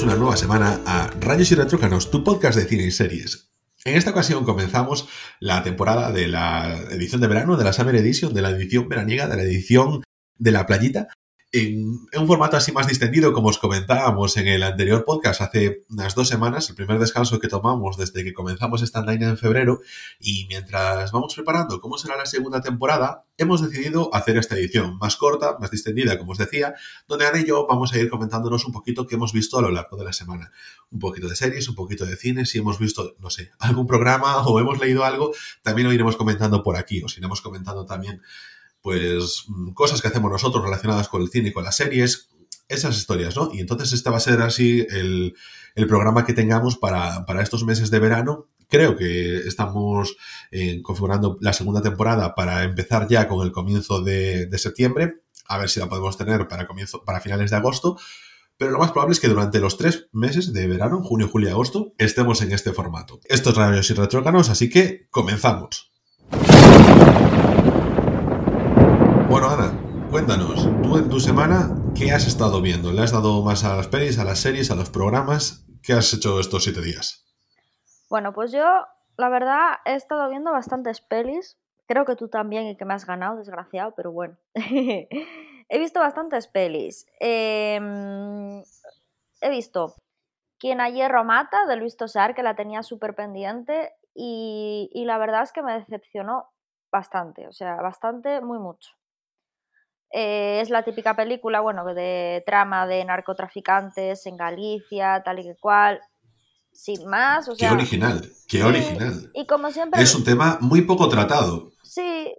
Bienvenidos una nueva semana a Rayos y Retrócanos, tu podcast de cine y series. En esta ocasión comenzamos la temporada de la edición de verano, de la Summer Edition, de la edición veraniega, de la edición de la playita, en, un formato así más distendido, como os comentábamos en el anterior podcast hace unas dos semanas, el primer descanso que tomamos desde que comenzamos esta line en febrero, y mientras vamos preparando cómo será la segunda temporada, hemos decidido hacer esta edición más corta, más distendida, como os decía, donde Ana y yo vamos a ir comentándonos un poquito qué hemos visto a lo largo de la semana. Un poquito de series, un poquito de cine, si hemos visto, no sé, algún programa o hemos leído algo, también lo iremos comentando por aquí, os iremos comentando también pues mm, cosas que hacemos nosotros relacionadas con el cine y con las series, esas historias, ¿no? Y entonces este va a ser así el, programa que tengamos para, estos meses de verano. Creo que estamos eh, configurando la segunda temporada para empezar ya con el comienzo de, septiembre, a ver si la podemos tener para, comienzo, para finales de agosto. Pero lo más probable es que durante los tres meses de verano, junio, julio y agosto, estemos en este formato. Estos radios y retrócanos, así que comenzamos. Bueno, Ana, cuéntanos, tú en tu semana, ¿qué has estado viendo? ¿Le has dado más a las pelis, a las series, a los programas? ¿Qué has hecho estos siete días? Bueno, pues yo, la verdad, he estado viendo bastantes pelis. Creo que tú también y que me has ganado, desgraciado, pero bueno. he visto bastantes pelis. Em, he visto Quien a hierro mata, de Luis Tosar, que la tenía súper pendiente. Y, y la verdad es que me decepcionó bastante, o sea, bastante, muy mucho. Eh, es la típica película, bueno, de trama de narcotraficantes en Galicia, tal y que cual. Sin más, o sea. Qué original, qué original. Y como siempre. Es un tema muy poco tratado. Sí,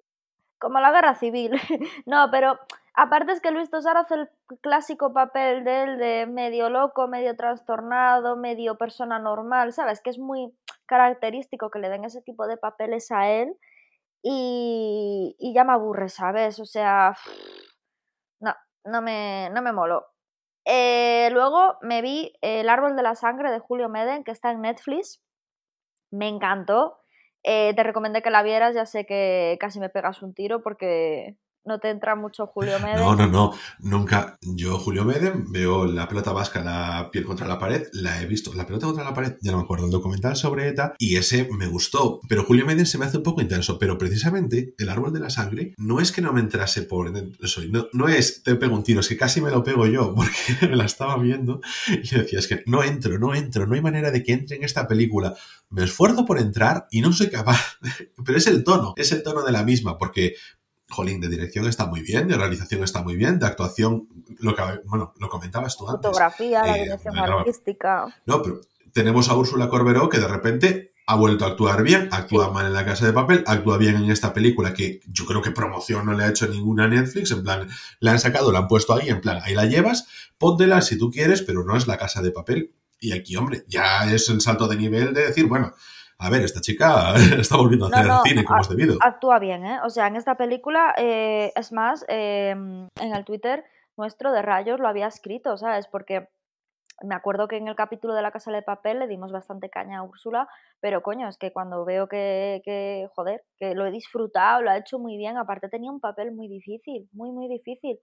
como la guerra civil. no, pero aparte es que Luis Tosar hace el clásico papel de él de medio loco, medio trastornado, medio persona normal, ¿sabes? Que es muy característico que le den ese tipo de papeles a él y, ya me aburre, ¿sabes? O sea, no, no me, no me moló. Eh, luego me vi El árbol de la sangre de Julio Meden, que está en Netflix. Me encantó. Eh, te recomendé que la vieras, ya sé que casi me pegas un tiro porque no te entra mucho Julio Meden. No, no, no, nunca. Yo, Julio Meden, veo la pelota vasca, la piel contra la pared, la he visto. La pelota contra la pared, ya no me acuerdo, el documental sobre ETA, y ese me gustó. Pero Julio Meden se me hace un poco intenso. Pero precisamente, el árbol de la sangre, no es que no me entrase por dentro, no, no es te pego un tiro, es que casi me lo pego yo, porque me la estaba viendo y decía, es que no entro, no entro, no hay manera de que entre en esta película. Me esfuerzo por entrar y no soy capaz. Pero es el tono, es el tono de la misma, porque jolín, de dirección está muy bien, de realización está muy bien, de actuación, lo que, bueno, lo comentabas tú antes. Fotografía, la eh, dirección artística. No, pero tenemos a Úrsula Corberó que de repente ha vuelto a actuar bien, actúa mal en La Casa de Papel, actúa bien en esta película que yo creo que promoción no le ha hecho ninguna Netflix, en plan, la han sacado, la han puesto ahí, en plan, ahí la llevas, póntela si tú quieres, pero no es La Casa de Papel. Y aquí, hombre, ya es el salto de nivel de decir, bueno, a ver, esta chica está volviendo a hacer cine como es debido. Actúa bien, ¿eh? O sea, en esta película, eh, es más, em, en el Twitter nuestro de Rayos lo había escrito, ¿sabes? Porque me acuerdo que en el capítulo de la Casa de Papel le dimos bastante caña a Úrsula, pero coño, es que cuando veo que, que, joder, que lo he disfrutado, lo ha hecho muy bien, aparte tenía un papel muy difícil, muy, muy difícil,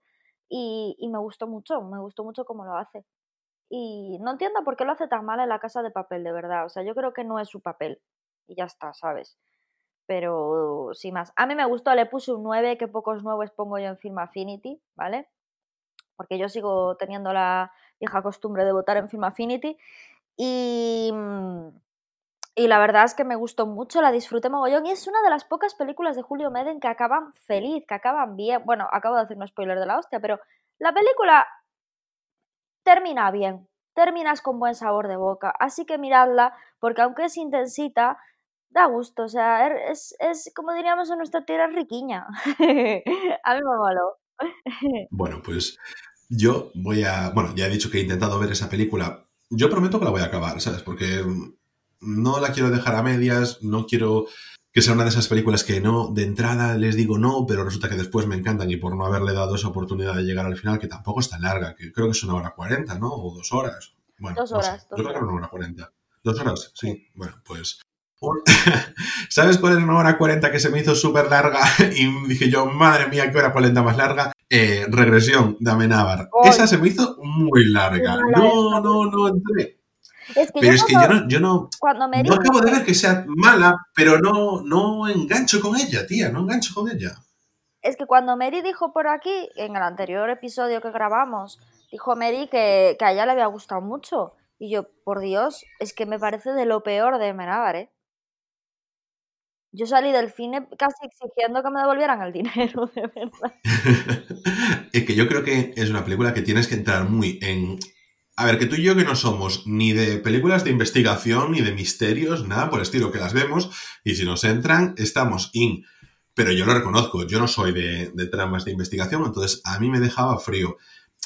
y, y me gustó mucho, me gustó mucho cómo lo hace. Y no entiendo por qué lo hace tan mal en la casa de papel, de verdad. O sea, yo creo que no es su papel. Y ya está, ¿sabes? Pero sin más. A mí me gustó, le puse un 9, que pocos nuevos pongo yo en Film Affinity, ¿vale? Porque yo sigo teniendo la vieja costumbre de votar en Film Affinity. Y, mm, y la verdad es que me gustó mucho, la disfruté mogollón. Y es una de las pocas películas de Julio Meden que acaban feliz, que acaban bien. Bueno, acabo de hacer un spoiler de la hostia, pero la película termina bien, terminas con buen sabor de boca. Así que miradla, porque aunque es intensita, da gusto. O sea, er, es, es como diríamos en nuestra tierra, riquiña. a mí me moló. bueno, pues yo voy a. Bueno, ya he dicho que he intentado ver esa película. Yo prometo que la voy a acabar, ¿sabes? Porque no la quiero dejar a medias, no quiero que sea una de esas películas que no, de entrada les digo no, pero resulta que después me encantan y por no haberle dado esa oportunidad de llegar al final, que tampoco es tan larga, que creo que es una hora cuarenta, ¿no? O dos horas. Bueno, dos horas. Yo creo que era una hora cuarenta. Dos horas, sí. Bueno, pues... ¿Sabes cuál es una hora cuarenta que se me hizo súper larga? Y dije yo, madre mía, qué hora cuarenta más larga. eh, regresión de Amenábar. Esa se me hizo muy larga. No, no, no entré. Pero es que yo no, yo no, no acabo de ver que sea mala, pero no, no engancho con ella, tía, no engancho con ella. Es que cuando Mary dijo por aquí, en el anterior episodio que grabamos, dijo Mary que, a ella le había gustado mucho. Y yo, por Dios, es que me parece de lo peor de Amenábar, ¿eh? Yo salí del cine casi exigiendo que me devolvieran el dinero, de verdad. es que yo creo que es una película que tienes que entrar muy en... A ver, que tú y yo que no somos ni de películas de investigación, ni de misterios, nada por el estilo que las vemos, y si nos entran, estamos in. Pero yo lo reconozco, yo no soy de, de tramas de investigación, entonces a mí me dejaba frío.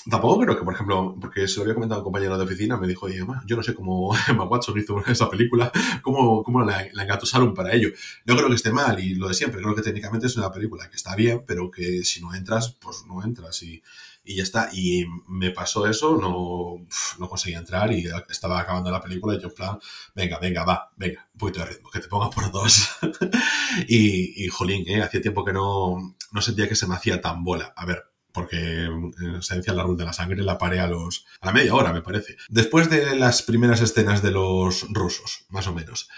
Tampoco creo que, por ejemplo, porque se lo había comentado un compañero de oficina, me dijo, oye, yo no sé cómo Emma Watson hizo esa película, cómo, cómo la, la engatusaron para ello. No creo que esté mal y lo de siempre, creo que técnicamente es una película que está bien, pero que si no entras, pues no entras y, y ya está. Y me pasó eso, no, no conseguí entrar y estaba acabando la película y yo en plan, venga, venga, va, venga, un poquito de ritmo, que te ponga por dos. y, y, jolín, ¿eh? hacía tiempo que no, no sentía que se me hacía tan bola. A ver, porque en esencia la rul de la sangre la paré a los a la media hora, me parece. Después de las primeras escenas de los rusos, más o menos.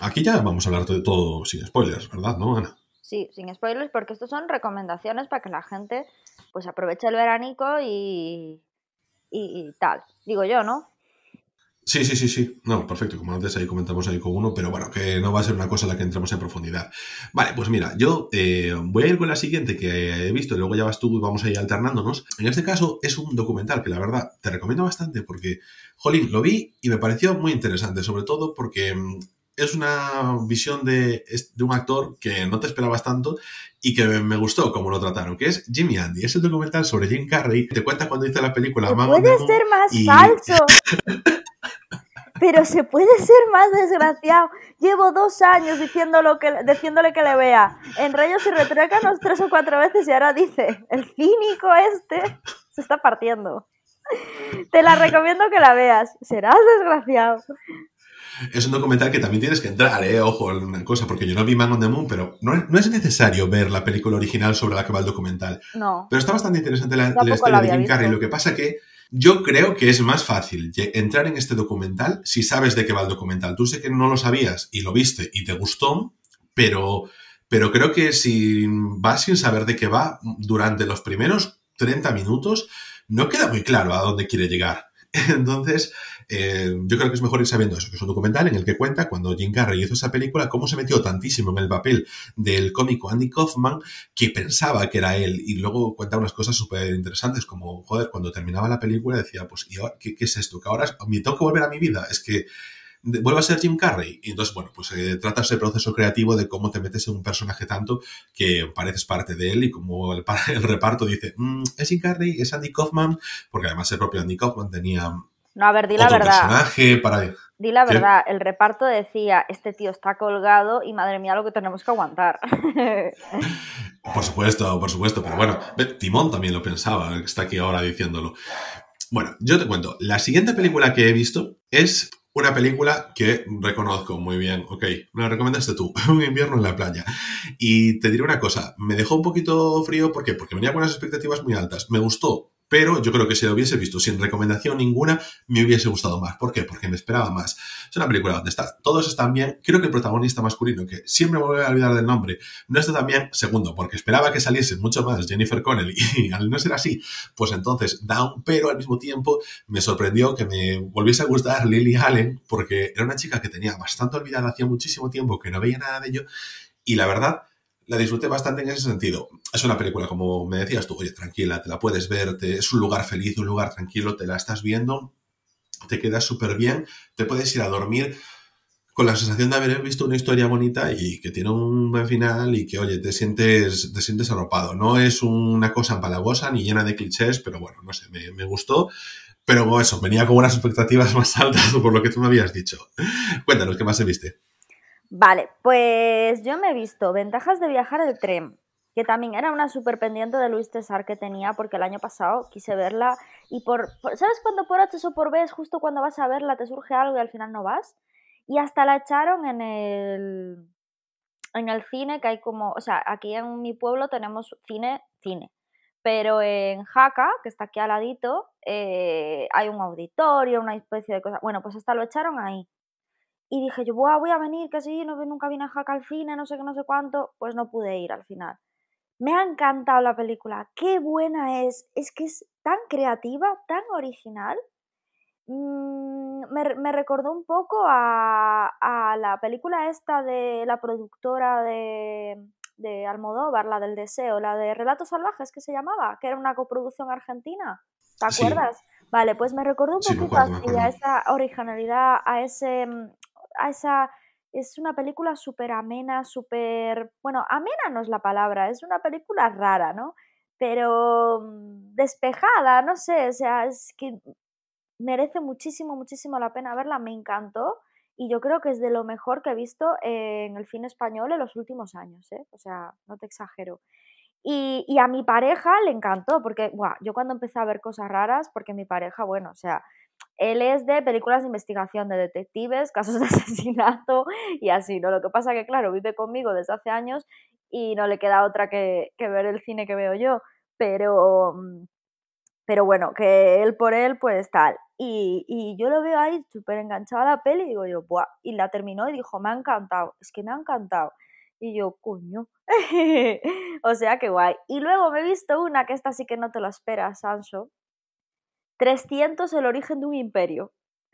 Aquí ya vamos a hablar de todo sin spoilers, ¿verdad, no, Ana? Sí, sin spoilers, porque estos son recomendaciones para que la gente pues aproveche el veranico y, y tal. Digo yo, ¿no? Sí, sí, sí, sí. No, perfecto. Como antes ahí comentamos ahí con uno, pero bueno, que no va a ser una cosa en la que entremos en profundidad. Vale, pues mira, yo eh, voy a ir con la siguiente que he visto y luego ya vas tú y vamos a alternándonos. En este caso es un documental que la verdad te recomiendo bastante porque, jolín, lo vi y me pareció muy interesante, sobre todo porque mm, es una visión de, de, un actor que no te esperabas tanto y que me gustó como lo trataron, que es Jimmy Andy. Es el documental sobre Jim Carrey. Te cuenta cuando hizo la película Puede ser más falso. Pero se puede ser más desgraciado. Llevo dos años diciéndolo que, diciéndole que le vea. En Rayos y Retrócanos tres o cuatro veces y ahora dice, el cínico este se está partiendo. Te la recomiendo que la veas. Serás desgraciado. Es un documental que también tienes que entrar, ¿eh? Ojo, una cosa, porque yo no vi Man on the Moon, pero no, es necesario ver la película original sobre la que va el documental. No. Pero está bastante interesante la, la historia de Jim Carrey. Lo que pasa que yo creo que es más fácil entrar en este documental si sabes de qué va el documental. Tú sé que no lo sabías y lo viste y te gustó, pero, pero creo que si vas sin saber de qué va, durante los primeros 30 minutos, no queda muy claro a dónde quiere llegar. Entonces, eh, yo creo que es mejor ir sabiendo eso, que es un documental en el que cuenta cuando Jim Carrey hizo esa película, cómo se metió tantísimo en el papel del cómico Andy Kaufman que pensaba que era él. Y luego cuenta unas cosas súper interesantes, como, joder, cuando terminaba la película decía, pues, ¿y qué, es esto? Que ahora me tengo que volver a mi vida. Es que vuelvo a ser Jim Carrey. Y entonces, bueno, pues eh, trata ese proceso creativo de cómo te metes en un personaje tanto que pareces parte de él y como el, el reparto dice, mm, es Jim Carrey, es Andy Kaufman, porque además el propio Andy Kaufman tenía no, a ver, di la verdad. para... Di la verdad, el reparto decía, este tío está colgado y madre mía lo que tenemos que aguantar. por supuesto, por supuesto, pero bueno, Timón también lo pensaba, está aquí ahora diciéndolo. Bueno, yo te cuento, la siguiente película que he visto es una película que reconozco muy bien, ok, me la recomendaste tú, Un invierno en la playa. Y te diré una cosa, me dejó un poquito frío, ¿por qué? Porque venía con unas expectativas muy altas. Me gustó, pero yo creo que si lo hubiese visto sin recomendación ninguna, me hubiese gustado más. ¿Por qué? Porque me esperaba más. Es una película donde está, todos están bien. Creo que el protagonista masculino, que siempre me voy a olvidar del nombre, no está tan bien. Segundo, porque esperaba que saliese mucho más Jennifer Connelly y al no ser así, pues entonces down, pero al mismo tiempo me sorprendió que me volviese a gustar Lily Allen, porque era una chica que tenía bastante olvidada hacía muchísimo tiempo que no veía nada de ello. Y la verdad, la disfruté bastante en ese sentido. Es una película, como me decías tú, oye, tranquila, te la puedes ver, es un lugar feliz, un lugar tranquilo, te la estás viendo, te quedas súper bien, te puedes ir a dormir con la sensación de haber visto una historia bonita y que tiene un buen final y que, oye, te sientes, te sientes arropado. No es una cosa empalagosa ni llena de clichés, pero bueno, no sé, me, gustó. Pero eso, venía con unas expectativas más altas por lo que tú me habías dicho. Cuéntanos, ¿qué más se viste? Vale, pues yo me he visto Ventajas de viajar el tren, que también era una súper pendiente de Luis César que tenía, porque el año pasado quise verla y por, ¿sabes cuando por H o por B es justo cuando vas a verla te surge algo y al final no vas? Y hasta la echaron en el, en el cine, que hay como, o sea, aquí en mi pueblo tenemos cine, cine, pero en Jaca, que está aquí al ladito, eh, hay un auditorio, una especie de cosa. Bueno, pues hasta lo echaron ahí. Y dije yo, voy a venir, que sí, no, nunca vine a Jaca al cine, no sé qué, no sé cuánto. Pues no pude ir al final. Me ha encantado la película, qué buena es. Es que es tan creativa, tan original. Mm, me, recordó un poco a, a, la película esta de la productora de, de Almodóvar, la del deseo, la de Relatos Salvajes que se llamaba, que era una coproducción argentina. ¿Te acuerdas? Vale, pues me recordó un poquito así, a esa originalidad, a ese, mm, a esa es una película súper amena, súper... Bueno, amena no es la palabra, es una película rara, ¿no? Pero mm, despejada, no sé, o sea, es que merece muchísimo, muchísimo la pena verla, me encantó y yo creo que es de lo mejor que he visto en el cine español en los últimos años, ¿eh? O sea, no te exagero. Y, y a mi pareja le encantó, porque, buah, yo cuando empecé a ver cosas raras, porque mi pareja, bueno, o sea, él es de películas de investigación, de detectives, casos de asesinato y así, ¿no? Lo que pasa que, claro, vive conmigo desde hace años y no le queda otra que, ver el cine que veo yo, pero, mm, pero bueno, que él por él, pues tal. Y, yo lo veo ahí súper enganchado a la peli y digo yo, ¡buah! Y la terminó y dijo, me ha encantado, es que me ha encantado. Y yo, coño. o sea, qué guay. Y luego me he visto una que esta sí que no te lo esperas, Sancho, 300 El origen de un imperio,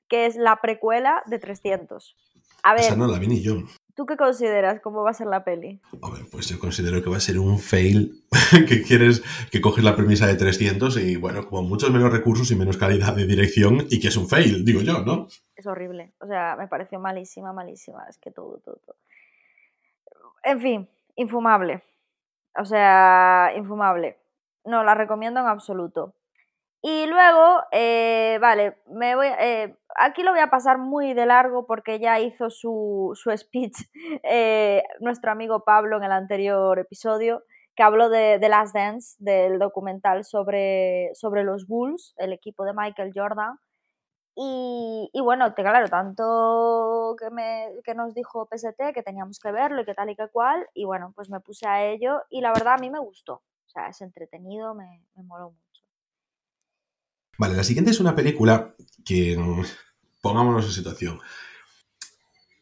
que es la precuela de 300. A ver. Esa no la vi ni yo. ¿Tú qué consideras cómo va a ser la peli? A ver, pues yo considero que va a ser un fail que quieres que coges la premisa de 300 y bueno, como muchos menos recursos y menos calidad de dirección y que es un fail, digo yo, ¿no? Es horrible, o sea, me pareció malísima, malísima, es que todo, todo, todo. En fin, infumable. O sea, infumable. No la recomiendo en absoluto. Y luego, eh, vale, me voy, eh, aquí lo voy a pasar muy de largo porque ya hizo su, su speech eh, nuestro amigo Pablo en el anterior episodio, que habló de The Last Dance, del documental sobre, sobre los Bulls, el equipo de Michael Jordan. Y, bueno, te, claro, tanto que, me, que nos dijo PST que teníamos que verlo y que tal y que cual, y bueno, pues me puse a ello y la verdad a mí me gustó. O sea, es entretenido, me, me moló mucho. Vale, la siguiente es una película que, mm, pongámonos en situación.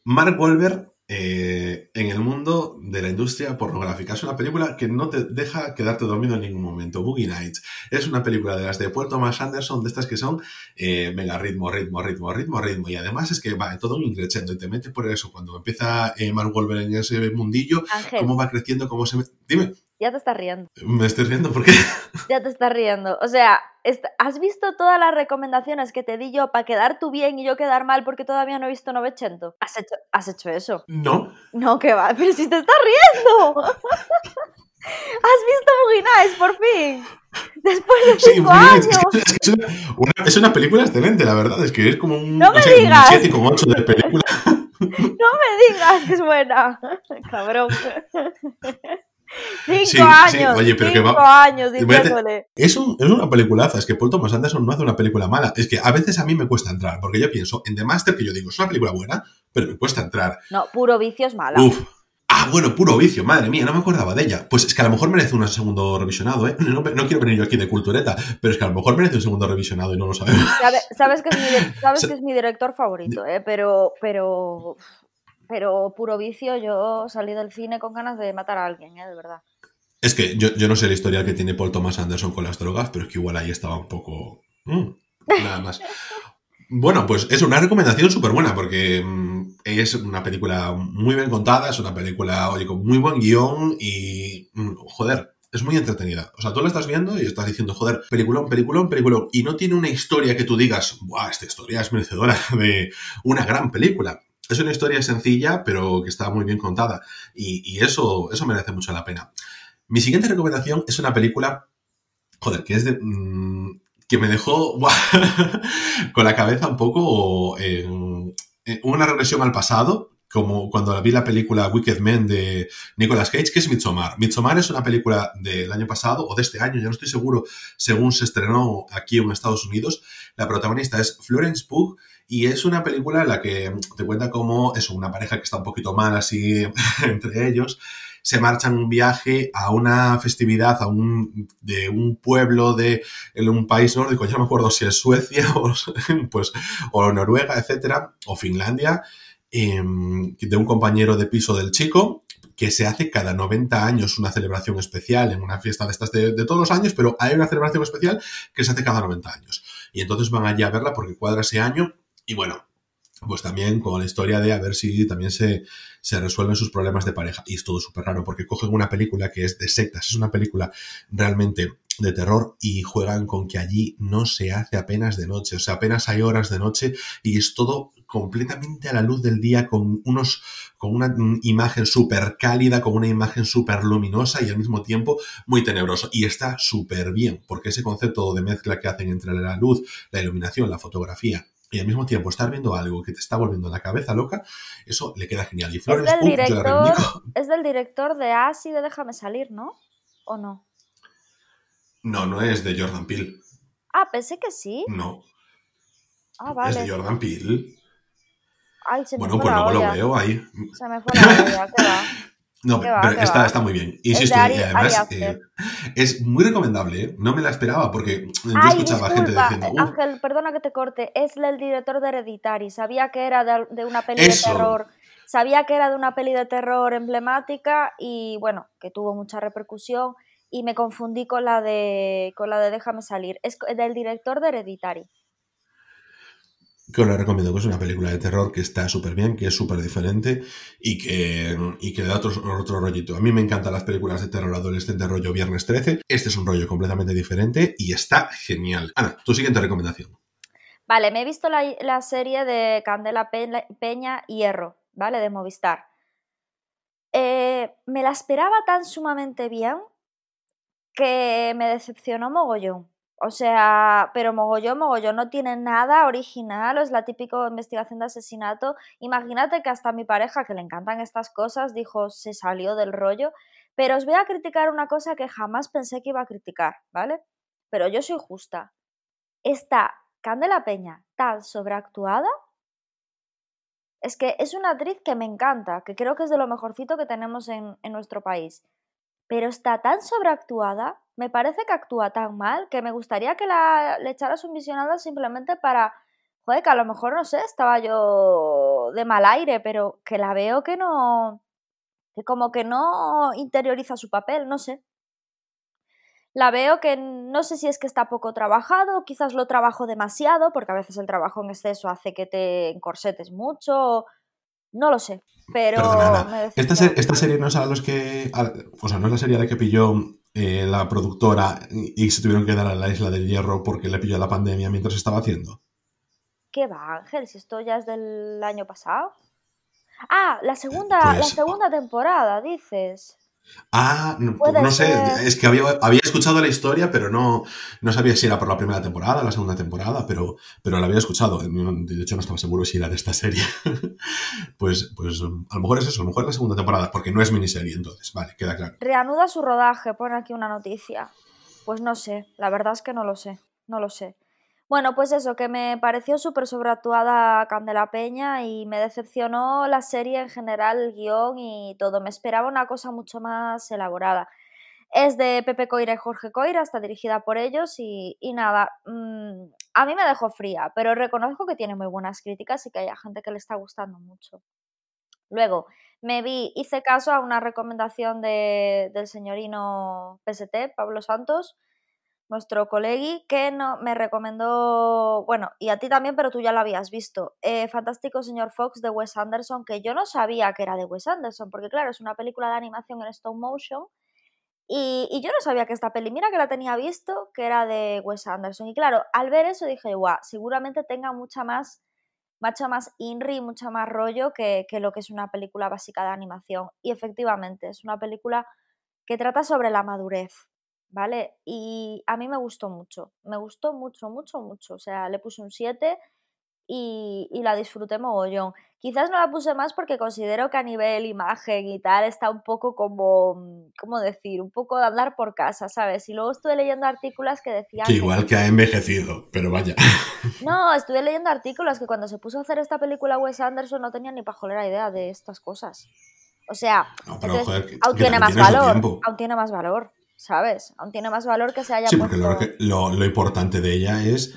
Mark Wahlberg eh, en el mundo de la industria pornográfica. Es una película que no te deja quedarte dormido en ningún momento. Boogie Nights es una película de las de Paul Thomas Anderson, de estas que son eh, mega ritmo, ritmo, ritmo, ritmo, ritmo. Y además es que va todo un increchendo y te mete por eso. Cuando empieza eh, Mark Wahlberg en ese mundillo, cómo va creciendo, cómo se mete. Dime. Ya te estás riendo. Me estoy riendo, ¿por qué? Ya te estás riendo. O sea, ¿has visto todas las recomendaciones que te di yo para quedar tú bien y yo quedar mal porque todavía no he visto 900? ¿Has hecho, ¿Has hecho eso? No. No, que va, pero si te estás riendo. ¿Has visto Boogie por fin? Después de cinco años. Es, una, es, una, película excelente, la verdad. Es que es como un, no me digas. un 7 8 de película. No me digas que es buena. Cabrón. Cinco años. Oye, pero cinco que años diciéndole. Es, un, es una peliculaza. Es que Paul Thomas Anderson no hace una película mala. Es que a veces a mí me cuesta entrar. Porque yo pienso en The Master, que yo digo, es una película buena, pero me cuesta entrar. No, puro vicio es mala. Uf. Ah, bueno, puro vicio, madre mía, no me acordaba de ella. Pues es que a lo mejor merece un segundo revisionado, ¿eh? No, quiero venir yo aquí de cultureta, pero es que a lo mejor merece un segundo revisionado y no lo sabemos. Sabes, que, es mi, sabes que es mi director favorito, ¿eh? Pero, pero pero puro vicio, yo salí del cine con ganas de matar a alguien, ¿eh? de verdad. Es que yo, no sé la historia que tiene Paul Thomas Anderson con las drogas, pero es que igual ahí estaba un poco... Mm, nada más. Bueno, pues es una recomendación súper buena porque mm, es una película muy bien contada, es una película, oye, con muy buen guion y, mm, joder, es muy entretenida. O sea, tú la estás viendo y estás diciendo, joder, peliculón, peliculón, peliculón. Y no tiene una historia que tú digas, ¡buah, esta historia es merecedora de una gran película! Es una historia sencilla, pero que está muy bien contada. Y, eso, eso merece mucho la pena. Mi siguiente recomendación es una película, joder, que es de... Mm, que me dejó con la cabeza un poco en, una regresión al pasado, como cuando vi la película Wicked Men de Nicolas Cage, que es Midsommar. Midsommar es una película del año pasado o de este año, ya no estoy seguro, según se estrenó aquí en Estados Unidos. La protagonista es Florence Pugh y es una película en la que te cuenta cómo es una pareja que está un poquito mal así entre ellos se marchan un viaje a una festividad a un, de un pueblo de un país nórdico, ya no me acuerdo si es Suecia o, pues, o Noruega, etcétera, o Finlandia, em, de un compañero de piso del chico, que se hace cada 90 años una celebración especial en una fiesta de estas de, de, todos los años, pero hay una celebración especial que se hace cada 90 años. Y entonces van allí a verla porque cuadra ese año. Y bueno, pues también con la historia de a ver si también se, se resuelven sus problemas de pareja. Y es todo súper raro porque cogen una película que es de sectas, es una película realmente de terror y juegan con que allí no se hace apenas de noche, o sea, apenas hay horas de noche y es todo completamente a la luz del día con unos con una imagen súper cálida, con una imagen súper luminosa y al mismo tiempo muy tenebroso. Y está súper bien, porque ese concepto de mezcla que hacen entre la luz, la iluminación, la fotografía y al mismo tiempo estar viendo algo que te está volviendo la cabeza loca, eso le queda genial. Y Flores, es del, director, es del director de Asi de Déjame salir, ¿no? ¿O no? No, no es de Jordan Peele. Ah, pensé que sí. No. Ah, vale. Es de Jordan Peele. Ay, se me bueno, fue pues la luego lo veo ahí. Se me fue la olla, ¿qué va? No, ¿Qué va, pero está, está muy bien. Insisto, Ari- y además eh, es muy recomendable, ¿eh? No me la esperaba porque yo Ay, escuchaba gente disculpa, diciendo, "Uh, Ángel, perdona que te corte. Es el director de Hereditary. Sabía que era de, de una peli Eso. de terror. Sabía que era de una peli de terror emblemática y bueno, que tuvo mucha repercusión y me confundí con la de con la de Déjame salir. Es del director de Hereditary. Que os la recomiendo, que es una película de terror que está súper bien, que es súper diferente y que, y que da otro, otro rollito. A mí me encantan las películas de terror adolescente rollo Viernes 13. Este es un rollo completamente diferente y está genial. Ana, tu siguiente recomendación. Vale, me he visto la, la serie de Candela Pe- Peña Hierro, ¿vale? De Movistar. Eh, me la esperaba tan sumamente bien que me decepcionó mogollón. O sea, pero mogollón, mogollón, no tiene nada original, es la típica investigación de asesinato. Imagínate que hasta mi pareja, que le encantan estas cosas, dijo, se salió del rollo. Pero os voy a criticar una cosa que jamás pensé que iba a criticar, ¿vale? Pero yo soy justa. Está Candela Peña tan sobreactuada. Es que es una actriz que me encanta, que creo que es de lo mejorcito que tenemos en, en nuestro país. Pero está tan sobreactuada, me parece que actúa tan mal, que me gustaría que la, le echaras un visionado simplemente para, joder, que a lo mejor, no sé, estaba yo de mal aire, pero que la veo que no, que como que no interioriza su papel, no sé. La veo que no sé si es que está poco trabajado, quizás lo trabajo demasiado, porque a veces el trabajo en exceso hace que te encorsetes mucho, no lo sé, pero Perdona, Esta, esta serie no es a los que. a- o sea, no es la serie a la que pilló eh, la productora y, se tuvieron que dar a la isla del hierro porque le pilló la pandemia mientras estaba haciendo. ¿Qué va, Ángel? Si esto ya es del año pasado. Ah, la segunda, la Pues- segunda temporada, dices. Ah, no, no sé, es que había, había escuchado la historia, pero no, no sabía si era por la primera temporada, la segunda temporada, pero, pero la había escuchado. De hecho, no estaba seguro si era de esta serie. pues, pues a lo mejor es eso, a lo mejor es la segunda temporada, porque no es miniserie, entonces, vale, queda claro. Reanuda su rodaje, pone aquí una noticia. Pues no sé, la verdad es que no lo sé, no lo sé. Bueno, pues eso, que me pareció súper sobreactuada Candela Peña y me decepcionó la serie en general, el guion y todo. Me esperaba una cosa mucho más elaborada. Es de Pepe Coira y Jorge Coira, está dirigida por ellos y, nada, mm, a mí me dejó fría, pero reconozco que tiene muy buenas críticas y que hay gente que le está gustando mucho. Luego, me vi, hice caso a una recomendación de, del señorino PST, Pablo Santos, nuestro colegui, que no, me recomendó, bueno, y a ti también, pero tú ya lo habías visto, eh, Fantástico Señor Fox de Wes Anderson, que yo no sabía que era de Wes Anderson, porque claro, es una película de animación en stop motion, y, y yo no sabía que esta peli, mira que la tenía visto, que era de Wes Anderson, y claro, al ver eso dije, guau, seguramente tenga mucha más mucha más INRI, mucho más rollo que, que lo que es una película básica de animación. Y efectivamente, es una película que trata sobre la madurez, ¿vale? Y a mí me gustó mucho, me gustó mucho, mucho, mucho. O sea, le puse un 7 y, y la disfruté mogollón. Quizás no la puse más porque considero que a nivel imagen y tal está un poco como, ¿cómo decir? Un poco de andar por casa, ¿sabes? Y luego estuve leyendo artículos que decían... Que igual que ha envejecido, pero vaya. No, estuve leyendo artículos que cuando se puso a hacer esta película Wes Anderson no tenía ni pajolera idea de estas cosas. O sea, No, pero, entonces, joder, que- aún que tiene más valor, aún tiene más valor, ¿sabes? Aún tiene más valor que se haya Sí, porque puesto... lo, que- lo, lo importante de ella es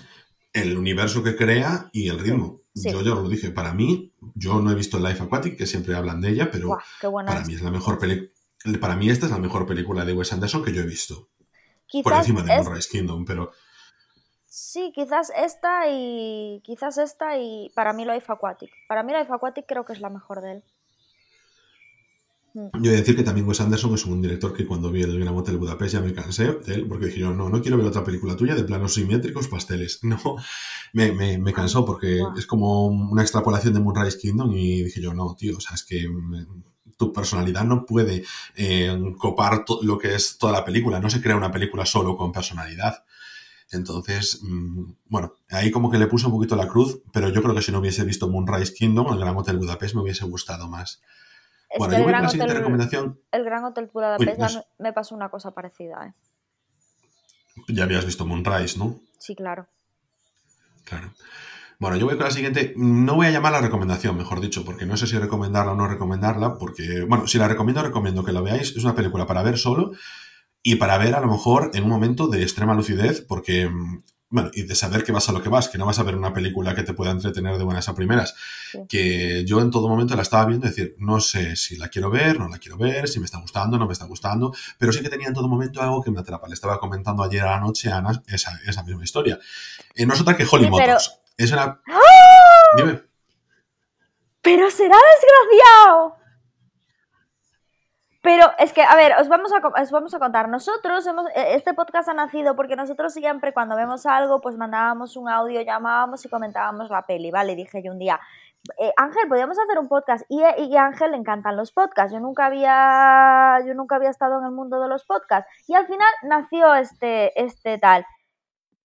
el universo que crea y el ritmo. sí. Yo ya lo dije, para mí, yo no he visto Life Aquatic, que siempre hablan de ella, pero Buah, para es. mí es la mejor película. Para mí esta es la mejor película de Wes Anderson que yo he visto. Por encima de es- Moonrise Kingdom, pero Sí, quizás esta y quizás esta y para mí Life Aquatic. Para mí Life Aquatic creo que es la mejor de él. Yo he de decir que también Wes Anderson es un director que cuando vi el Gran Hotel Budapest ya me cansé de él, porque dije yo, no, no quiero ver otra película tuya de planos simétricos, pasteles. No, me, me, me cansó porque Guau. es como una extrapolación de Moonrise Kingdom y dije yo, no, tío, o sea, es que mm, tu personalidad no puede eh, copar lo que es toda la película, no se crea una película solo con personalidad. Entonces, mm, bueno, ahí como que le puse un poquito la cruz, pero yo creo que si no hubiese visto Moonrise Kingdom, el Gran Hotel Budapest me hubiese gustado más. Es bueno, que yo el voy con gran, la siguiente hotel, recomendación. el gran Hotel Budapest me pasó una cosa parecida, ¿eh? Ya habías visto Moonrise, ¿no? Sí, claro. Claro. Bueno, yo voy con la siguiente. No voy a llamar la recomendación, mejor dicho, porque no sé si recomendarla o no recomendarla, porque, bueno, si la recomiendo, recomiendo que la veáis. Es una película para ver solo y para ver a lo mejor en un momento de extrema lucidez, porque, mm, bueno, y de saber que vas a lo que vas, que no vas a ver una película que te pueda entretener de buenas a primeras. Sí. Que yo en todo momento la estaba viendo y decir, no sé si la quiero ver, no la quiero ver, si me está gustando, no me está gustando, pero sí que tenía en todo momento algo que me atrapa. Le estaba comentando ayer a la noche a Ana esa, esa misma historia. Eh, no es otra que Holly Sí, pero-. Es una. ¡Ah! Dime. ¡Pero será desgraciado! Pero es que, a ver, os vamos a, os vamos a contar. Nosotros hemos, eh, este podcast ha nacido porque nosotros siempre cuando vemos algo, pues mandábamos un audio, llamábamos y comentábamos la peli, ¿vale? Dije yo un día, eh, Ángel, podríamos hacer un podcast. Y, y a Ángel le encantan los podcasts. Yo nunca había, yo nunca había estado en el mundo de los podcasts. Y al final nació este, este tal.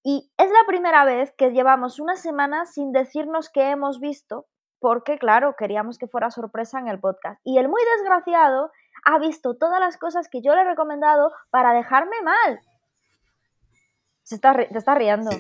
Y es la primera vez que llevamos una semana sin decirnos qué hemos visto, porque claro, queríamos que fuera sorpresa en el podcast. Y el muy desgraciado ha visto todas las cosas que yo le he recomendado para dejarme mal. Se está, riendo.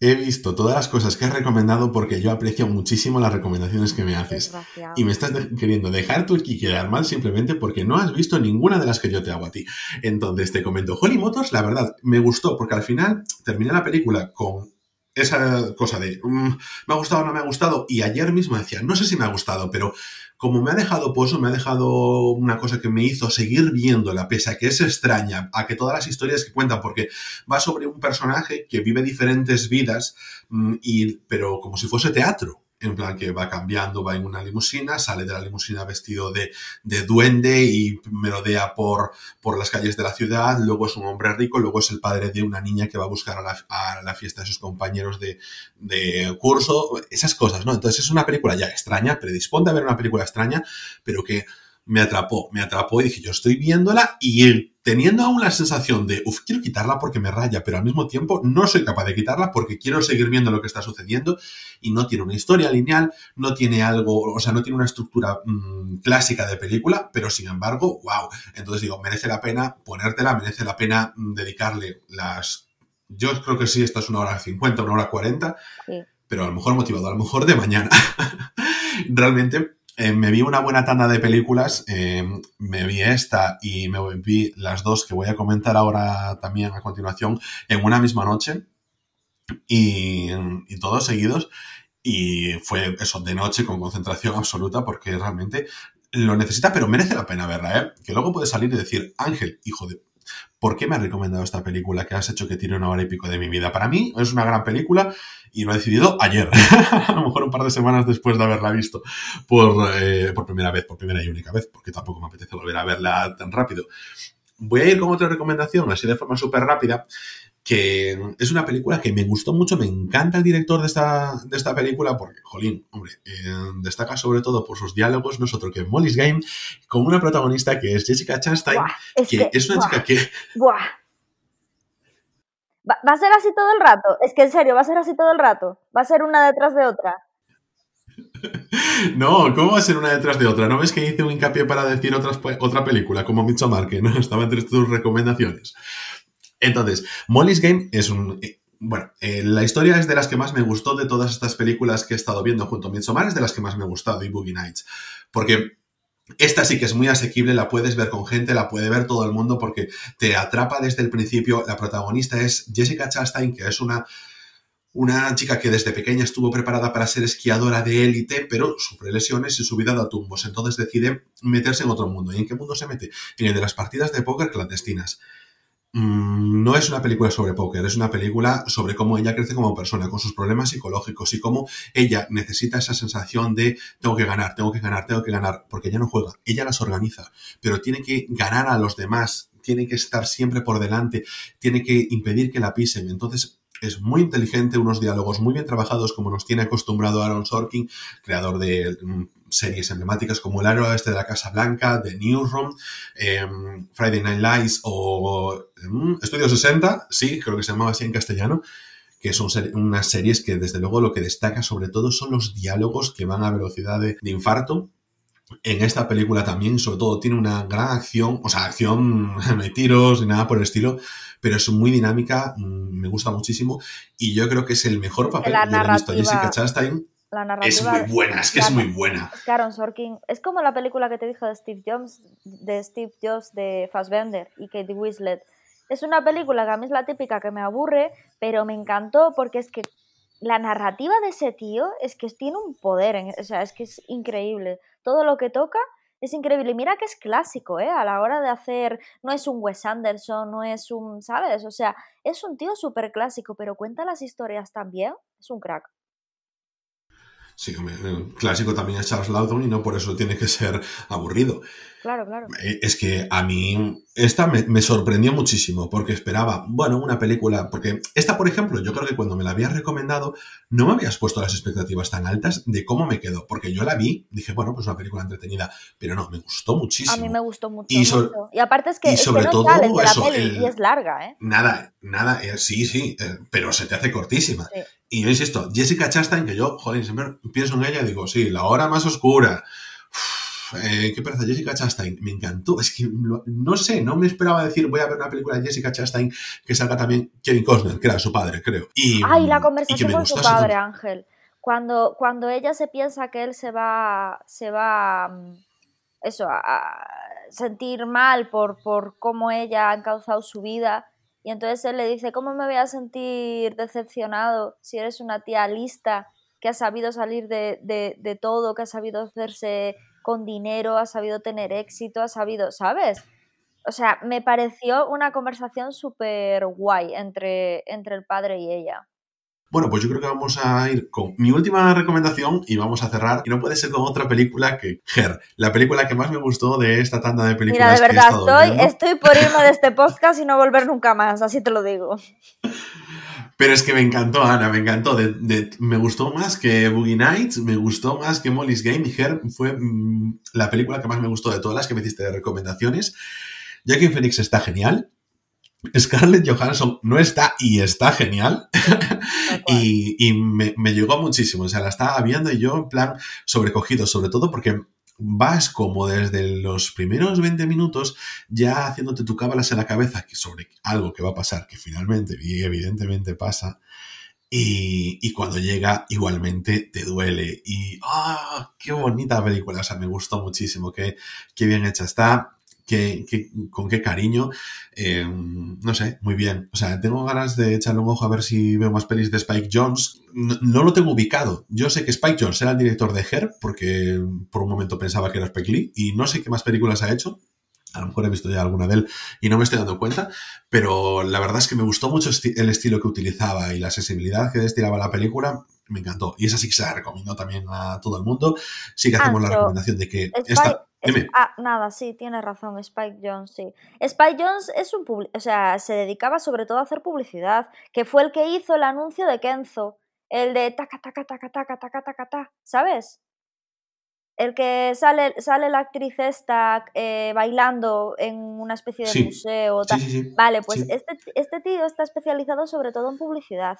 He visto todas las cosas que has recomendado porque yo aprecio muchísimo las recomendaciones que me haces. Y me estás de- queriendo dejar tú aquí quedar mal simplemente porque no has visto ninguna de las que yo te hago a ti. Entonces te comento, Holly Motors, la verdad, me gustó porque al final terminé la película con esa cosa de mm, me ha gustado o no me ha gustado y ayer mismo decía, no sé si me ha gustado, pero como me ha dejado pozo, me ha dejado una cosa que me hizo seguir viéndola, pese a que es extraña, a que todas las historias que cuentan, porque va sobre un personaje que vive diferentes vidas, mm, y, pero como si fuese teatro. En plan que va cambiando, va en una limusina, sale de la limusina vestido de, de duende y merodea por, por las calles de la ciudad, luego es un hombre rico, luego es el padre de una niña que va a buscar a la, a la fiesta de sus compañeros de, de curso, esas cosas, ¿no? Entonces es una película ya extraña, predisponte a ver una película extraña, pero que me atrapó, me atrapó y dije, yo estoy viéndola y teniendo aún la sensación de, uff, quiero quitarla porque me raya, pero al mismo tiempo no soy capaz de quitarla porque quiero seguir viendo lo que está sucediendo y no tiene una historia lineal, no tiene algo, o sea, no tiene una estructura mmm, clásica de película, pero sin embargo, wow. Entonces digo, merece la pena ponértela, merece la pena mm, dedicarle las... Yo creo que sí, esta es una hora 50, una hora 40, Sí. pero a lo mejor motivado, a lo mejor de mañana. Realmente eh, me vi una buena tanda de películas, eh, me vi esta y me vi las dos que voy a comentar ahora también a continuación en una misma noche y, y todos seguidos y fue eso de noche con concentración absoluta porque realmente lo necesita, pero merece la pena verla, ¿eh? Que luego puede salir y decir, Ángel, hijo de... ¿Por qué me has recomendado esta película que has hecho que tire una hora y de mi vida? Para mí es una gran película y lo he decidido ayer, a lo mejor un par de semanas después de haberla visto por, eh, por primera vez, por primera y única vez, porque tampoco me apetece volver a verla tan rápido. Voy a ir con otra recomendación, así de forma súper rápida, que es una película que me gustó mucho, me encanta el director de esta, de esta película, porque, jolín, hombre, eh, destaca sobre todo por sus diálogos, nosotros que Molly's Game, con una protagonista que es Jessica Chastain, Buah, es, que, que, es una buah, chica que buah. Va, va a ser así todo el rato. Es que en serio, va a ser así todo el rato. Va a ser una detrás de otra. No, ¿cómo va a ser una detrás de otra? ¿No ves que hice un hincapié para decir otras, otra película como Midsommar, que no estaba entre tus recomendaciones? Entonces, Molly's Game es un... eh, Bueno, eh, la historia es de las que más me gustó de todas estas películas que he estado viendo junto a Midsommar, es de las que más me ha gustado y Boogie Nights. Porque Esta sí que es muy asequible, la puedes ver con gente, la puede ver todo el mundo porque te atrapa desde el principio. La protagonista es Jessica Chastain, que es una, una chica que desde pequeña estuvo preparada para ser esquiadora de élite, pero sufre lesiones y su vida da tumbos. Entonces decide meterse en otro mundo. ¿Y en qué mundo se mete? En el de las partidas de póker clandestinas. Mm, no es una película sobre póker, es una película sobre cómo ella crece como persona, con sus problemas psicológicos y cómo ella necesita esa sensación de tengo que ganar, tengo que ganar, tengo que ganar, porque ella no juega, ella las organiza, pero tiene que ganar a los demás, tiene que estar siempre por delante, tiene que impedir que la pisen. Entonces, es muy inteligente, unos diálogos muy bien trabajados, como nos tiene acostumbrado Aaron Sorkin, creador de mm, series emblemáticas como El Aro Este de la Casa Blanca, The Newsroom, em, Friday Night Lights o em, Estudio 60, sí, creo que se llamaba así en castellano, que son unas series que desde luego lo que destaca sobre todo son los diálogos que van a velocidad de, de infarto. En esta película también, sobre todo, tiene una gran acción, o sea, acción, no hay tiros ni nada por el estilo, pero es muy dinámica, mm, me gusta muchísimo y yo creo que es el mejor papel La que he visto a Jessica Chastain. La Es narrativa muy buena, es que es muy buena. Es Aaron Sorkin es como la película que te dije de Steve Jobs, de Steve Jobs de Fassbender y Kate Winslet. Es una película que a mí es la típica que me aburre, pero me encantó porque es que la narrativa de ese tío es que tiene un poder, en- o sea, es que es increíble. Todo lo que toca es increíble. Y mira que es clásico, ¿eh? A la hora de hacer, no es un Wes Anderson, no es un, ¿sabes? O sea, es un tío súper clásico, pero cuenta las historias también. Es un crack. Sí, el clásico también es Charles Lawton y no por eso tiene que ser aburrido. Claro, claro. Eh, Es que a mí esta me, me sorprendió muchísimo porque esperaba, bueno, una película, porque esta, por ejemplo, yo creo que cuando me la habías recomendado no me habías puesto las expectativas tan altas de cómo me quedó, porque yo la vi, dije, bueno, pues una película entretenida, pero no, me gustó muchísimo. A mí me gustó mucho. Y sobre- mucho. Y aparte es que, y es que no todo sales de la eso, peli el- y es larga, ¿eh? Nada, nada, eh, sí, sí, eh, pero se te hace cortísima. Sí. Y yo insisto, Jessica Chastain, que yo, joder, siempre pienso en ella y digo, sí, la hora más oscura. Uf, eh, qué pereza, Jessica Chastain, me encantó. Es que no sé, no me esperaba decir, voy a ver una película de Jessica Chastain que salga también Kevin Costner, que era su padre, creo. Y, Ay, la y que conversación me con su padre, tanto. Ángel. Cuando, cuando ella se piensa que él se va, se va mm, eso, a, a sentir mal por, por cómo ella ha encauzado su vida. Y entonces él le dice, ¿cómo me voy a sentir decepcionado si eres una tía lista que ha sabido salir de, de, todo, que ha sabido hacerse con dinero, ha sabido tener éxito, ha sabido, ¿sabes? O sea, me pareció una conversación súper guay entre, entre el padre y ella. Bueno, pues yo creo que vamos a ir con mi última recomendación y vamos a cerrar. Y no puede ser con otra película que Her, la película que más me gustó de esta tanda de películas Mira, de que he verdad, estado estoy, estoy por irme de este podcast y no volver nunca más, así te lo digo. Pero es que me encantó, Ana, me encantó. De- de- me gustó más que Boogie Nights, me gustó más que Molly's Game y Her fue mm, la película que más me gustó de todas las que me hiciste de recomendaciones. Joaquin Phoenix está genial. Scarlett Johansson no está y está genial. Y, y me, me llegó muchísimo. O sea, la estaba viendo y yo en plan sobrecogido, sobre todo porque vas como desde los primeros 20 minutos ya haciéndote tu cábalas en la cabeza que sobre algo que va a pasar, que finalmente y evidentemente pasa. Y, y cuando llega, igualmente te duele. Y ¡ah! ¡Qué bonita película! O sea, me gustó muchísimo. Qué, qué bien hecha está. Qué, qué- con qué cariño. Eh, no sé, muy bien. O sea, tengo ganas de echarle un ojo a ver si veo más pelis de Spike Jones. No, no lo tengo ubicado. Yo sé que Spike Jones era el director de Her, porque por un momento pensaba que era Spike Lee, y no sé qué más películas ha hecho. A lo mejor he visto ya alguna de él y no me estoy dando cuenta, pero la verdad es que me gustó mucho el estilo que utilizaba y la sensibilidad que destilaba la película. Me encantó. Y esa sí que se la recomiendo también a todo el mundo. Sí que Ah, hacemos la pero recomendación de que esta. Dime. ah, nada, sí, tienes razón, Spike Jones, sí. Spike Jones es un publi- o sea, se dedicaba sobre todo a hacer publicidad, que fue el que hizo el anuncio de Kenzo, el de taca taca taca taca taca taca ta, ¿sabes? El que sale, sale la actriz esta eh, bailando en una especie de Sí, museo. Sí, tal. sí, sí. Vale, pues este, este tío está especializado sobre todo en publicidad.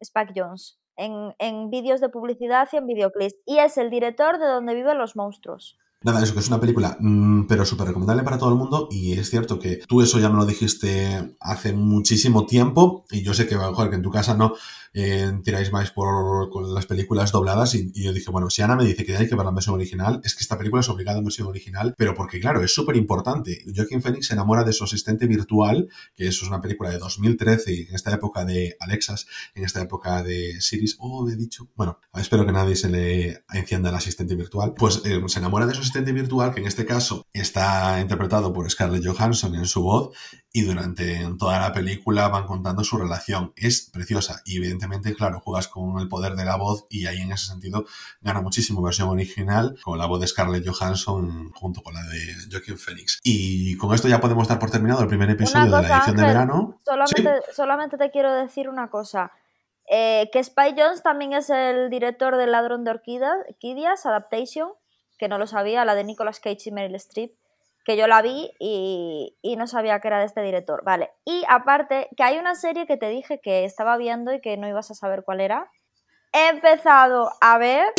Spike Jones. En, en vídeos de publicidad y en videoclips. Y es el director de Donde viven los monstruos. Nada, eso que es una película, mm, pero súper recomendable para todo el mundo. Y es cierto que tú eso ya me lo dijiste hace muchísimo tiempo. Y yo sé que, mejor que en tu casa no, eh, tiráis más por con las películas dobladas y, yo dije, bueno, si Ana me dice que hay que ver la versión original, es que esta película es obligada en versión original, pero porque claro, es súper importante. Joaquin Phoenix se enamora de su asistente virtual, que eso es una película de 2013 y en esta época de Alexas, en esta época de Siris, oh, he dicho, bueno, espero que nadie se le encienda el asistente virtual, pues eh, se enamora de su asistente virtual, que en este caso está interpretado por Scarlett Johansson en su voz, y durante toda la película van contando su relación. Es preciosa y evidentemente, claro, juegas con el poder de la voz y ahí en ese sentido gana muchísimo versión original con la voz de Scarlett Johansson junto con la de Joaquin Phoenix. Y con esto ya podemos dar por terminado el primer episodio de la edición de verano. Solamente, solamente te quiero decir una cosa. Eh, que Spy Jones también es el director del Ladrón de Orquídeas, Adaptation, que no lo sabía, la de Nicolas Cage y Meryl Streep que yo la vi y, no sabía que era de este director. Vale. Y aparte, que hay una serie que te dije que estaba viendo y que no ibas a saber cuál era. He empezado a ver